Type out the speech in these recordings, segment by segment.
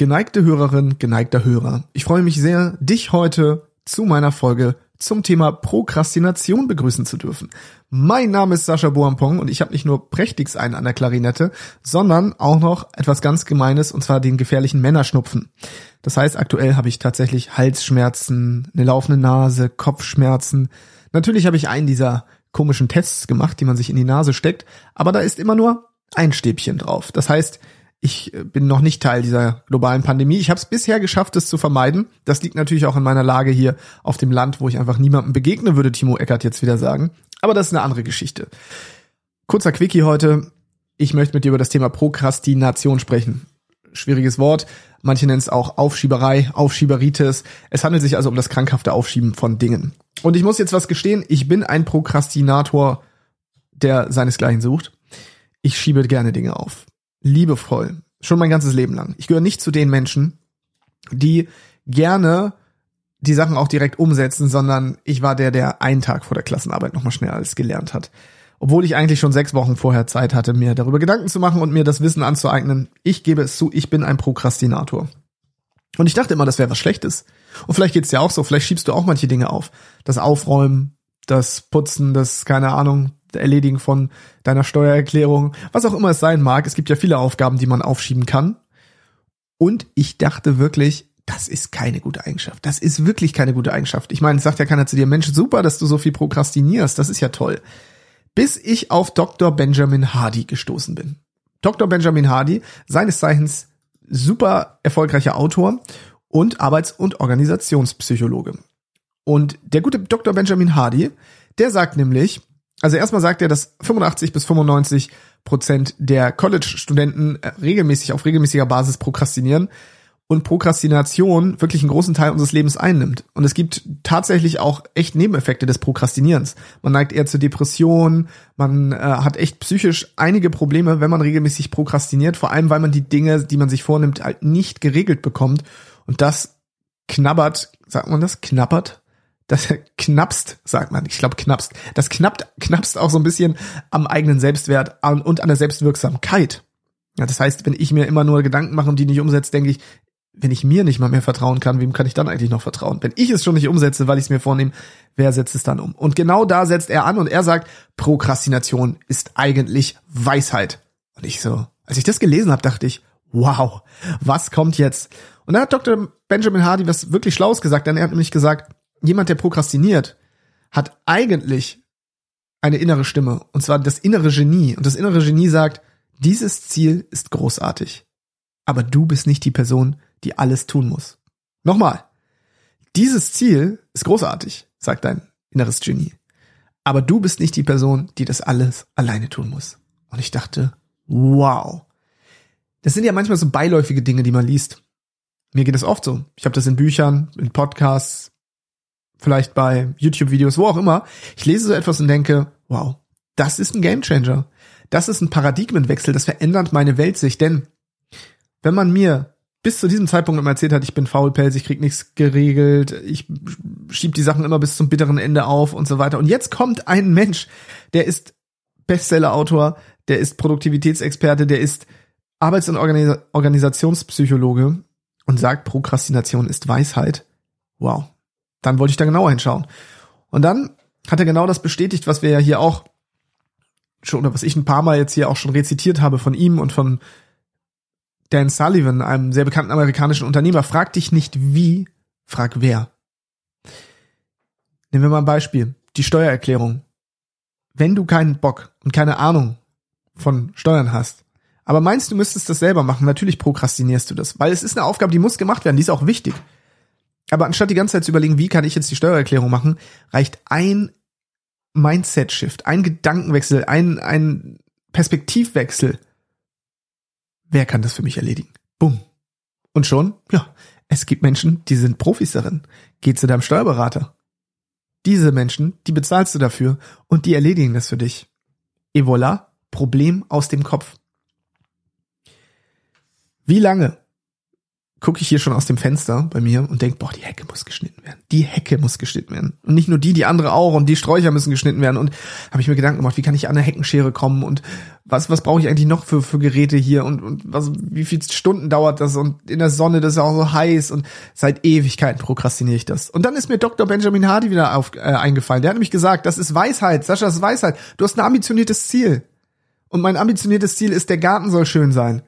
Geneigte Hörerin, geneigter Hörer, ich freue mich sehr, dich heute zu meiner Folge zum Thema Prokrastination begrüßen zu dürfen. Mein Name ist Sascha Boampong und ich habe nicht nur prächtigst einen an der Klarinette, sondern auch noch etwas ganz Gemeines und zwar den gefährlichen Männerschnupfen. Das heißt, aktuell habe ich tatsächlich Halsschmerzen, eine laufende Nase, Kopfschmerzen. Natürlich habe ich einen dieser komischen Tests gemacht, die man sich in die Nase steckt, aber da ist immer nur ein Stäbchen drauf. Das heißt, ich äh, bin noch nicht Teil dieser globalen Pandemie. Ich habe es bisher geschafft, es zu vermeiden. Das liegt natürlich auch in meiner Lage hier auf dem Land, wo ich einfach niemandem begegne, würde Timo Eckert jetzt wieder sagen. Aber das ist eine andere Geschichte. Kurzer Quickie heute. Ich möchte mit dir über das Thema Prokrastination sprechen. Schwieriges Wort. Manche nennen es auch Aufschieberei, Aufschieberitis. Es handelt sich also um das krankhafte Aufschieben von Dingen. Und ich muss jetzt was gestehen. Ich bin ein Prokrastinator, der seinesgleichen sucht. Ich schiebe gerne Dinge auf liebevoll. Schon mein ganzes Leben lang. Ich gehöre nicht zu den Menschen, die gerne die Sachen auch direkt umsetzen, sondern ich war der, der einen Tag vor der Klassenarbeit nochmal schnell alles gelernt hat. Obwohl ich eigentlich schon sechs Wochen vorher Zeit hatte, mir darüber Gedanken zu machen und mir das Wissen anzueignen. Ich gebe es zu, ich bin ein Prokrastinator. Und ich dachte immer, das wäre was Schlechtes. Und vielleicht geht's dir auch so, vielleicht schiebst du auch manche Dinge auf. Das Aufräumen, das Putzen, das, keine Ahnung, Erledigen von deiner Steuererklärung, was auch immer es sein mag. Es gibt ja viele Aufgaben, die man aufschieben kann. Und ich dachte wirklich, das ist keine gute Eigenschaft. Das ist wirklich keine gute Eigenschaft. Ich meine, es sagt ja keiner zu dir, Mensch, super, dass du so viel prokrastinierst. Das ist ja toll. Bis ich auf Dr. Benjamin Hardy gestoßen bin. Dr. Benjamin Hardy, seines Zeichens super erfolgreicher Autor und Arbeits- und Organisationspsychologe. Und der gute Dr. Benjamin Hardy, der sagt nämlich, also erstmal sagt er, dass 85 bis 95 Prozent der College-Studenten äh, regelmäßig auf regelmäßiger Basis prokrastinieren und Prokrastination wirklich einen großen Teil unseres Lebens einnimmt. Und es gibt tatsächlich auch echt Nebeneffekte des Prokrastinierens. Man neigt eher zur Depression, man äh, hat echt psychisch einige Probleme, wenn man regelmäßig prokrastiniert, vor allem weil man die Dinge, die man sich vornimmt, halt nicht geregelt bekommt. Und das knabbert, sagt man das? Knappert? Das knappst, sagt man, ich glaube knappst, das knappt, knappst auch so ein bisschen am eigenen Selbstwert und an der Selbstwirksamkeit. Ja, das heißt, wenn ich mir immer nur Gedanken mache und die nicht umsetze, denke ich, wenn ich mir nicht mal mehr vertrauen kann, wem kann ich dann eigentlich noch vertrauen? Wenn ich es schon nicht umsetze, weil ich es mir vornehme, wer setzt es dann um? Und genau da setzt er an und er sagt, Prokrastination ist eigentlich Weisheit. Und ich so, als ich das gelesen habe, dachte ich, wow, was kommt jetzt? Und da hat Dr. Benjamin Hardy was wirklich Schlaues gesagt, denn er hat nämlich gesagt, jemand, der prokrastiniert, hat eigentlich eine innere Stimme, und zwar das innere Genie. Und das innere Genie sagt, dieses Ziel ist großartig. Aber du bist nicht die Person, die alles tun muss. Nochmal. Dieses Ziel ist großartig, sagt dein inneres Genie. Aber du bist nicht die Person, die das alles alleine tun muss. Und ich dachte, wow. Das sind ja manchmal so beiläufige Dinge, die man liest. Mir geht es oft so. Ich habe das in Büchern, in Podcasts, vielleicht bei YouTube-Videos, wo auch immer. Ich lese so etwas und denke, wow, das ist ein Gamechanger. Das ist ein Paradigmenwechsel, das verändert meine Weltsicht. Denn wenn man mir bis zu diesem Zeitpunkt immer erzählt hat, ich bin faulpelz, ich krieg nichts geregelt, ich schieb die Sachen immer bis zum bitteren Ende auf und so weiter. Und jetzt kommt ein Mensch, der ist Bestseller-Autor, der ist Produktivitätsexperte, der ist Arbeits- und Organisationspsychologe und sagt, Prokrastination ist Weisheit. Wow, dann wollte ich da genauer hinschauen. Und dann hat er genau das bestätigt, was wir ja hier auch schon, oder was ich ein paar Mal jetzt hier auch schon rezitiert habe von ihm und von Dan Sullivan, einem sehr bekannten amerikanischen Unternehmer. Frag dich nicht wie, frag wer. Nehmen wir mal ein Beispiel. Die Steuererklärung. Wenn du keinen Bock und keine Ahnung von Steuern hast, aber meinst du müsstest das selber machen, natürlich prokrastinierst du das, weil es ist eine Aufgabe, die muss gemacht werden, die ist auch wichtig. Aber anstatt die ganze Zeit zu überlegen, wie kann ich jetzt die Steuererklärung machen, reicht ein Mindset-Shift, ein Gedankenwechsel, ein, ein Perspektivwechsel. Wer kann das für mich erledigen? Bumm. Und schon, ja, es gibt Menschen, die sind Profis darin. Geh zu deinem Steuerberater. Diese Menschen, die bezahlst du dafür und die erledigen das für dich. Et voilà, Problem aus dem Kopf. Wie lange gucke ich hier schon aus dem Fenster bei mir und denk, boah, die Hecke muss geschnitten werden. Die Hecke muss geschnitten werden. Und nicht nur die, die andere auch und die Sträucher müssen geschnitten werden. Und habe ich mir Gedanken gemacht, wie kann ich an eine Heckenschere kommen und was, was brauche ich eigentlich noch für, für Geräte hier und, und was, wie viele Stunden dauert das und in der Sonne, das ist ja auch so heiß und seit Ewigkeiten prokrastiniere ich das. Und dann ist mir Dr. Benjamin Hardy wieder auf, äh, eingefallen. Der hat nämlich gesagt, das ist Weisheit, Sascha, das ist Weisheit. Du hast ein ambitioniertes Ziel. Und mein ambitioniertes Ziel ist, der Garten soll schön sein.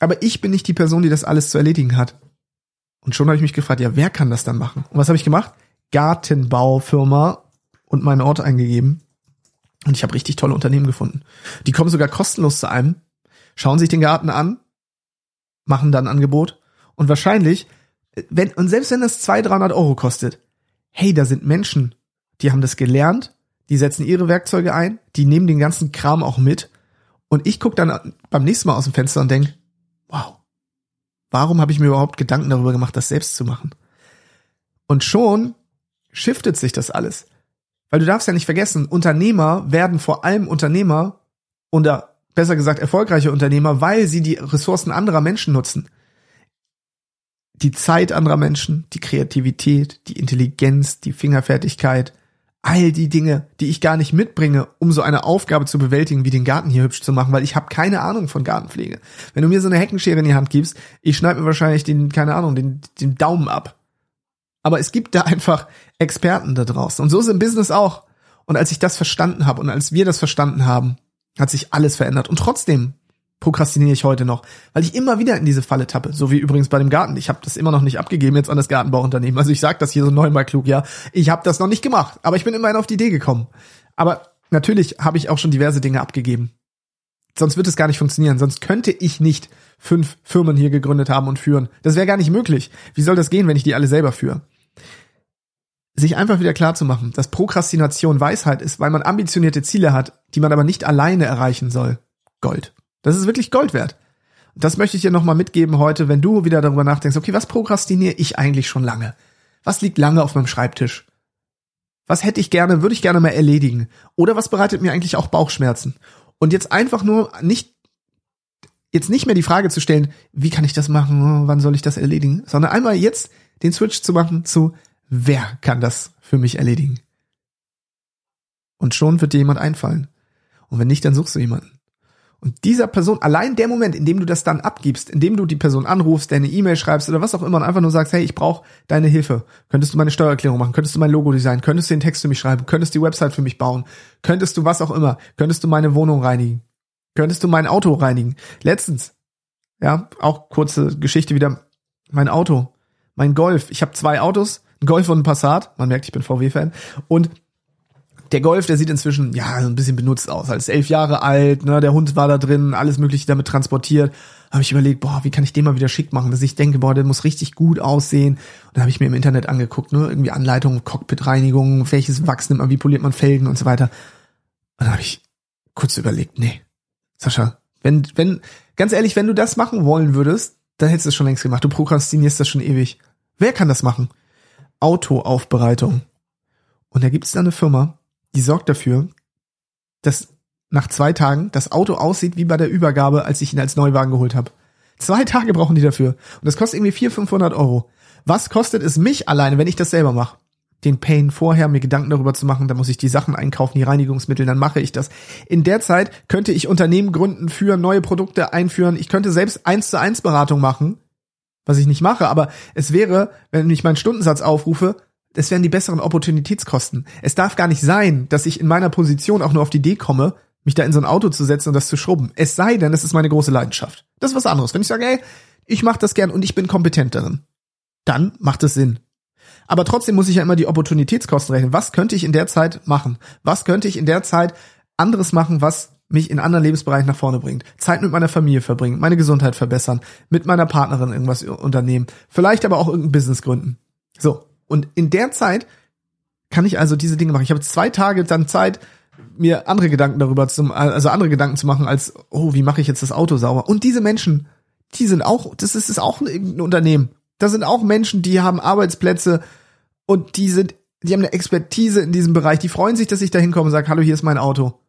Aber ich bin nicht die Person, die das alles zu erledigen hat. Und schon habe ich mich gefragt, ja, wer kann das dann machen? Und was habe ich gemacht? Gartenbaufirma und meinen Ort eingegeben. Und ich habe richtig tolle Unternehmen gefunden. Die kommen sogar kostenlos zu einem, schauen sich den Garten an, machen dann ein Angebot. Und wahrscheinlich, wenn, und selbst wenn das 200, 300 Euro kostet, hey, da sind Menschen, die haben das gelernt, die setzen ihre Werkzeuge ein, die nehmen den ganzen Kram auch mit. Und ich gucke dann beim nächsten Mal aus dem Fenster und denk, wow, warum habe ich mir überhaupt Gedanken darüber gemacht, das selbst zu machen? Und schon shiftet sich das alles. Weil du darfst ja nicht vergessen, Unternehmer werden vor allem Unternehmer oder besser gesagt erfolgreiche Unternehmer, weil sie die Ressourcen anderer Menschen nutzen. Die Zeit anderer Menschen, die Kreativität, die Intelligenz, die Fingerfertigkeit, all die Dinge, die ich gar nicht mitbringe, um so eine Aufgabe zu bewältigen, wie den Garten hier hübsch zu machen, weil ich habe keine Ahnung von Gartenpflege. Wenn du mir so eine Heckenschere in die Hand gibst, ich schneide mir wahrscheinlich den, keine Ahnung, den, den Daumen ab. Aber es gibt da einfach Experten da draußen. Und so ist im Business auch. Und als ich das verstanden habe und als wir das verstanden haben, hat sich alles verändert. Und trotzdem prokrastiniere ich heute noch, weil ich immer wieder in diese Falle tappe, so wie übrigens bei dem Garten. Ich habe das immer noch nicht abgegeben jetzt an das Gartenbauunternehmen. Also ich sage das hier so neunmal klug, ja. Ich habe das noch nicht gemacht, aber ich bin immerhin auf die Idee gekommen. Aber natürlich habe ich auch schon diverse Dinge abgegeben. Sonst wird es gar nicht funktionieren. Sonst könnte ich nicht fünf Firmen hier gegründet haben und führen. Das wäre gar nicht möglich. Wie soll das gehen, wenn ich die alle selber führe? Sich einfach wieder klar zu machen, dass Prokrastination Weisheit ist, weil man ambitionierte Ziele hat, die man aber nicht alleine erreichen soll. Gold. Das ist wirklich Gold wert. Das möchte ich dir nochmal mitgeben heute, wenn du wieder darüber nachdenkst, okay, was prokrastiniere ich eigentlich schon lange? Was liegt lange auf meinem Schreibtisch? Was hätte ich gerne, würde ich gerne mal erledigen? Oder was bereitet mir eigentlich auch Bauchschmerzen? Und jetzt einfach nur nicht, jetzt nicht mehr die Frage zu stellen, wie kann ich das machen? Wann soll ich das erledigen? Sondern einmal jetzt den Switch zu machen zu, wer kann das für mich erledigen? Und schon wird dir jemand einfallen. Und wenn nicht, dann suchst du jemanden. Und dieser Person, allein der Moment, in dem du das dann abgibst, in dem du die Person anrufst, deine E-Mail schreibst oder was auch immer und einfach nur sagst, hey, ich brauche deine Hilfe. Könntest du meine Steuererklärung machen? Könntest du mein Logo designen? Könntest du den Text für mich schreiben? Könntest du die Website für mich bauen? Könntest du was auch immer? Könntest du meine Wohnung reinigen? Könntest du mein Auto reinigen? Letztens, ja, auch kurze Geschichte wieder, mein Auto, mein Golf. Ich habe zwei Autos, ein Golf und ein Passat. Man merkt, ich bin VW-Fan. Und der Golf, der sieht inzwischen ja ein bisschen benutzt aus. Als elf Jahre alt, ne, der Hund war da drin, alles mögliche damit transportiert. Habe ich überlegt, boah, wie kann ich den mal wieder schick machen, dass ich denke, boah, der muss richtig gut aussehen. Und dann habe ich mir im Internet angeguckt, ne, irgendwie Anleitungen, Cockpitreinigung, welches Wachs nimmt man, wie poliert man Felgen und so weiter. Und dann habe ich kurz überlegt, nee, Sascha, wenn, wenn, ganz ehrlich, wenn du das machen wollen würdest, dann hättest du es schon längst gemacht. Du prokrastinierst das schon ewig. Wer kann das machen? Autoaufbereitung. Und da gibt es da eine Firma, die sorgt dafür, dass nach zwei Tagen das Auto aussieht wie bei der Übergabe, als ich ihn als Neuwagen geholt habe. Zwei Tage brauchen die dafür. Und das kostet irgendwie 400, 500 Euro. Was kostet es mich alleine, wenn ich das selber mache? Den Pain vorher, mir Gedanken darüber zu machen, dann muss ich die Sachen einkaufen, die Reinigungsmittel, dann mache ich das. In der Zeit könnte ich Unternehmen gründen, führen, neue Produkte einführen. Ich könnte selbst eins zu eins Beratung machen, was ich nicht mache, aber es wäre, wenn ich meinen Stundensatz aufrufe, das wären die besseren Opportunitätskosten. Es darf gar nicht sein, dass ich in meiner Position auch nur auf die Idee komme, mich da in so ein Auto zu setzen und das zu schrubben. Es sei denn, es ist meine große Leidenschaft. Das ist was anderes. Wenn ich sage, ey, ich mache das gern und ich bin kompetent darin, dann macht es Sinn. Aber trotzdem muss ich ja immer die Opportunitätskosten rechnen. Was könnte ich in der Zeit machen? Was könnte ich in der Zeit anderes machen, was mich in anderen Lebensbereichen nach vorne bringt. Zeit mit meiner Familie verbringen, meine Gesundheit verbessern, mit meiner Partnerin irgendwas unternehmen, vielleicht aber auch irgendein Business gründen. So, und in der Zeit kann ich also diese Dinge machen. Ich habe zwei Tage dann Zeit, mir andere Gedanken darüber zu, also andere Gedanken zu machen als, oh, wie mache ich jetzt das Auto sauber? Und diese Menschen, die sind auch, das ist, ist auch ein Unternehmen. Da sind auch Menschen, die haben Arbeitsplätze und die sind, die haben eine Expertise in diesem Bereich. Die freuen sich, dass ich da hinkomme und sage, hallo, hier ist mein Auto.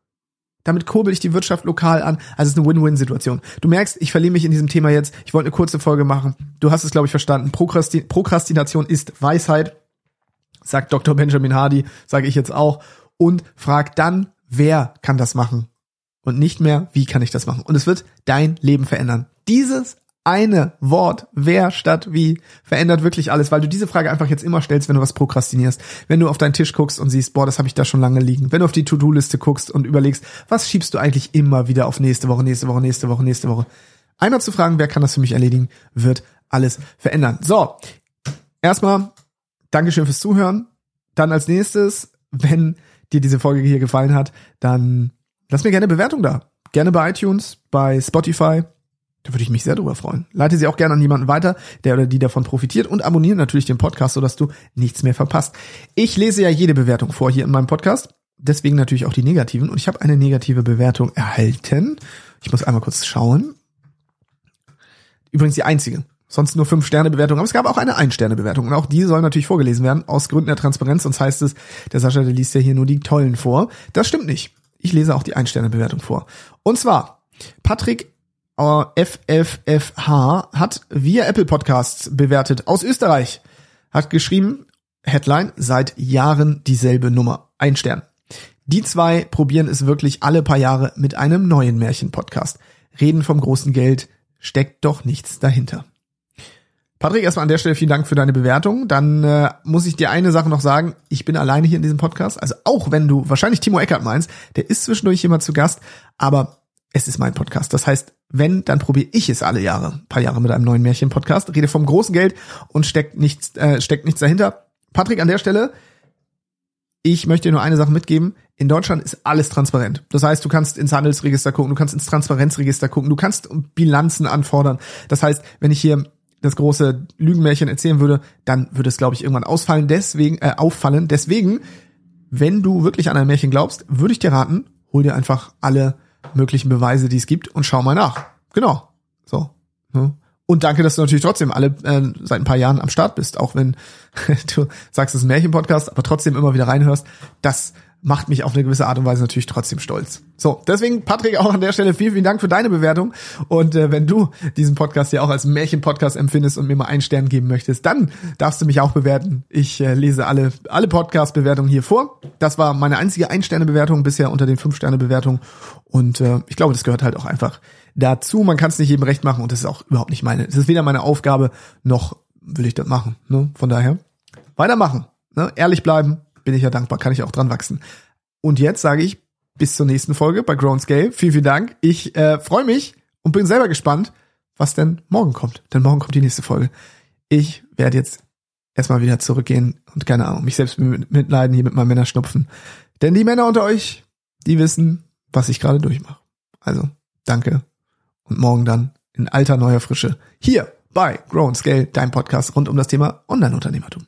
Damit kurbel ich die Wirtschaft lokal an. Also es ist eine Win-Win-Situation. Du merkst, ich verliere mich in diesem Thema jetzt. Ich wollte eine kurze Folge machen. Du hast es, glaube ich, verstanden. Prokrastin Prokrastination ist Weisheit, sagt Dr. Benjamin Hardy, sage ich jetzt auch. Und frag dann, wer kann das machen? Und nicht mehr, wie kann ich das machen? Und es wird dein Leben verändern. Dieses eine Wort, wer statt wie, verändert wirklich alles, weil du diese Frage einfach jetzt immer stellst, wenn du was prokrastinierst. Wenn du auf deinen Tisch guckst und siehst, boah, das habe ich da schon lange liegen. Wenn du auf die To-Do-Liste guckst und überlegst, was schiebst du eigentlich immer wieder auf nächste Woche, nächste Woche, nächste Woche, nächste Woche. Einmal zu fragen, wer kann das für mich erledigen, wird alles verändern. So, erstmal Dankeschön fürs Zuhören. Dann als nächstes, wenn dir diese Folge hier gefallen hat, dann lass mir gerne Bewertung da. Gerne bei iTunes, bei Spotify, da würde ich mich sehr drüber freuen. Leite sie auch gerne an jemanden weiter, der oder die davon profitiert und abonniere natürlich den Podcast, sodass du nichts mehr verpasst. Ich lese ja jede Bewertung vor hier in meinem Podcast. Deswegen natürlich auch die negativen. Und ich habe eine negative Bewertung erhalten. Ich muss einmal kurz schauen. Übrigens die einzige. Sonst nur fünf Sterne Bewertung. Aber es gab auch eine ein Sterne Bewertung. Und auch die soll natürlich vorgelesen werden. Aus Gründen der Transparenz. Sonst heißt es, der Sascha, der liest ja hier nur die tollen vor. Das stimmt nicht. Ich lese auch die ein Sterne Bewertung vor. Und zwar Patrick FFFH hat via Apple Podcasts bewertet aus Österreich. Hat geschrieben, Headline, seit Jahren dieselbe Nummer. Ein Stern. Die zwei probieren es wirklich alle paar Jahre mit einem neuen Märchen-Podcast. Reden vom großen Geld, steckt doch nichts dahinter. Patrick, erstmal an der Stelle vielen Dank für deine Bewertung. Dann äh, muss ich dir eine Sache noch sagen. Ich bin alleine hier in diesem Podcast. Also auch wenn du wahrscheinlich Timo Eckert meinst, der ist zwischendurch immer zu Gast, aber es ist mein Podcast. Das heißt, wenn, dann probiere ich es alle Jahre, ein paar Jahre mit einem neuen Märchen-Podcast, rede vom großen Geld und steckt nichts, äh, steckt nichts dahinter. Patrick, an der Stelle, ich möchte dir nur eine Sache mitgeben. In Deutschland ist alles transparent. Das heißt, du kannst ins Handelsregister gucken, du kannst ins Transparenzregister gucken, du kannst Bilanzen anfordern. Das heißt, wenn ich hier das große Lügenmärchen erzählen würde, dann würde es, glaube ich, irgendwann ausfallen. Deswegen, äh, auffallen. Deswegen, wenn du wirklich an ein Märchen glaubst, würde ich dir raten, hol dir einfach alle möglichen Beweise, die es gibt und schau mal nach. Genau. So. Ne? Und danke, dass du natürlich trotzdem alle äh, seit ein paar Jahren am Start bist, auch wenn du sagst, es ist ein Märchenpodcast, aber trotzdem immer wieder reinhörst. Das macht mich auf eine gewisse Art und Weise natürlich trotzdem stolz. So, deswegen, Patrick, auch an der Stelle vielen, vielen Dank für deine Bewertung. Und äh, wenn du diesen Podcast ja auch als Märchen-Podcast empfindest und mir mal einen Stern geben möchtest, dann darfst du mich auch bewerten. Ich äh, lese alle, alle Podcast-Bewertungen hier vor. Das war meine einzige Ein-Sterne-Bewertung bisher unter den Fünf-Sterne-Bewertungen. Und äh, ich glaube, das gehört halt auch einfach dazu. Man kann es nicht jedem recht machen und das ist auch überhaupt nicht meine. Das ist weder meine Aufgabe, noch will ich das machen. Ne? Von daher, weitermachen. Ne? Ehrlich bleiben, bin ich ja dankbar, kann ich auch dran wachsen. Und jetzt sage ich bis zur nächsten Folge bei Grown Scale. Vielen, vielen Dank. Ich äh, freue mich und bin selber gespannt, was denn morgen kommt. Denn morgen kommt die nächste Folge. Ich werde jetzt erstmal wieder zurückgehen und keine Ahnung, mich selbst mitleiden hier mit meinem Männerschnupfen. Denn die Männer unter euch, die wissen, was ich gerade durchmache. Also, danke. Und morgen dann in alter neuer Frische hier bei Grown Scale, dein Podcast rund um das Thema Online-Unternehmertum.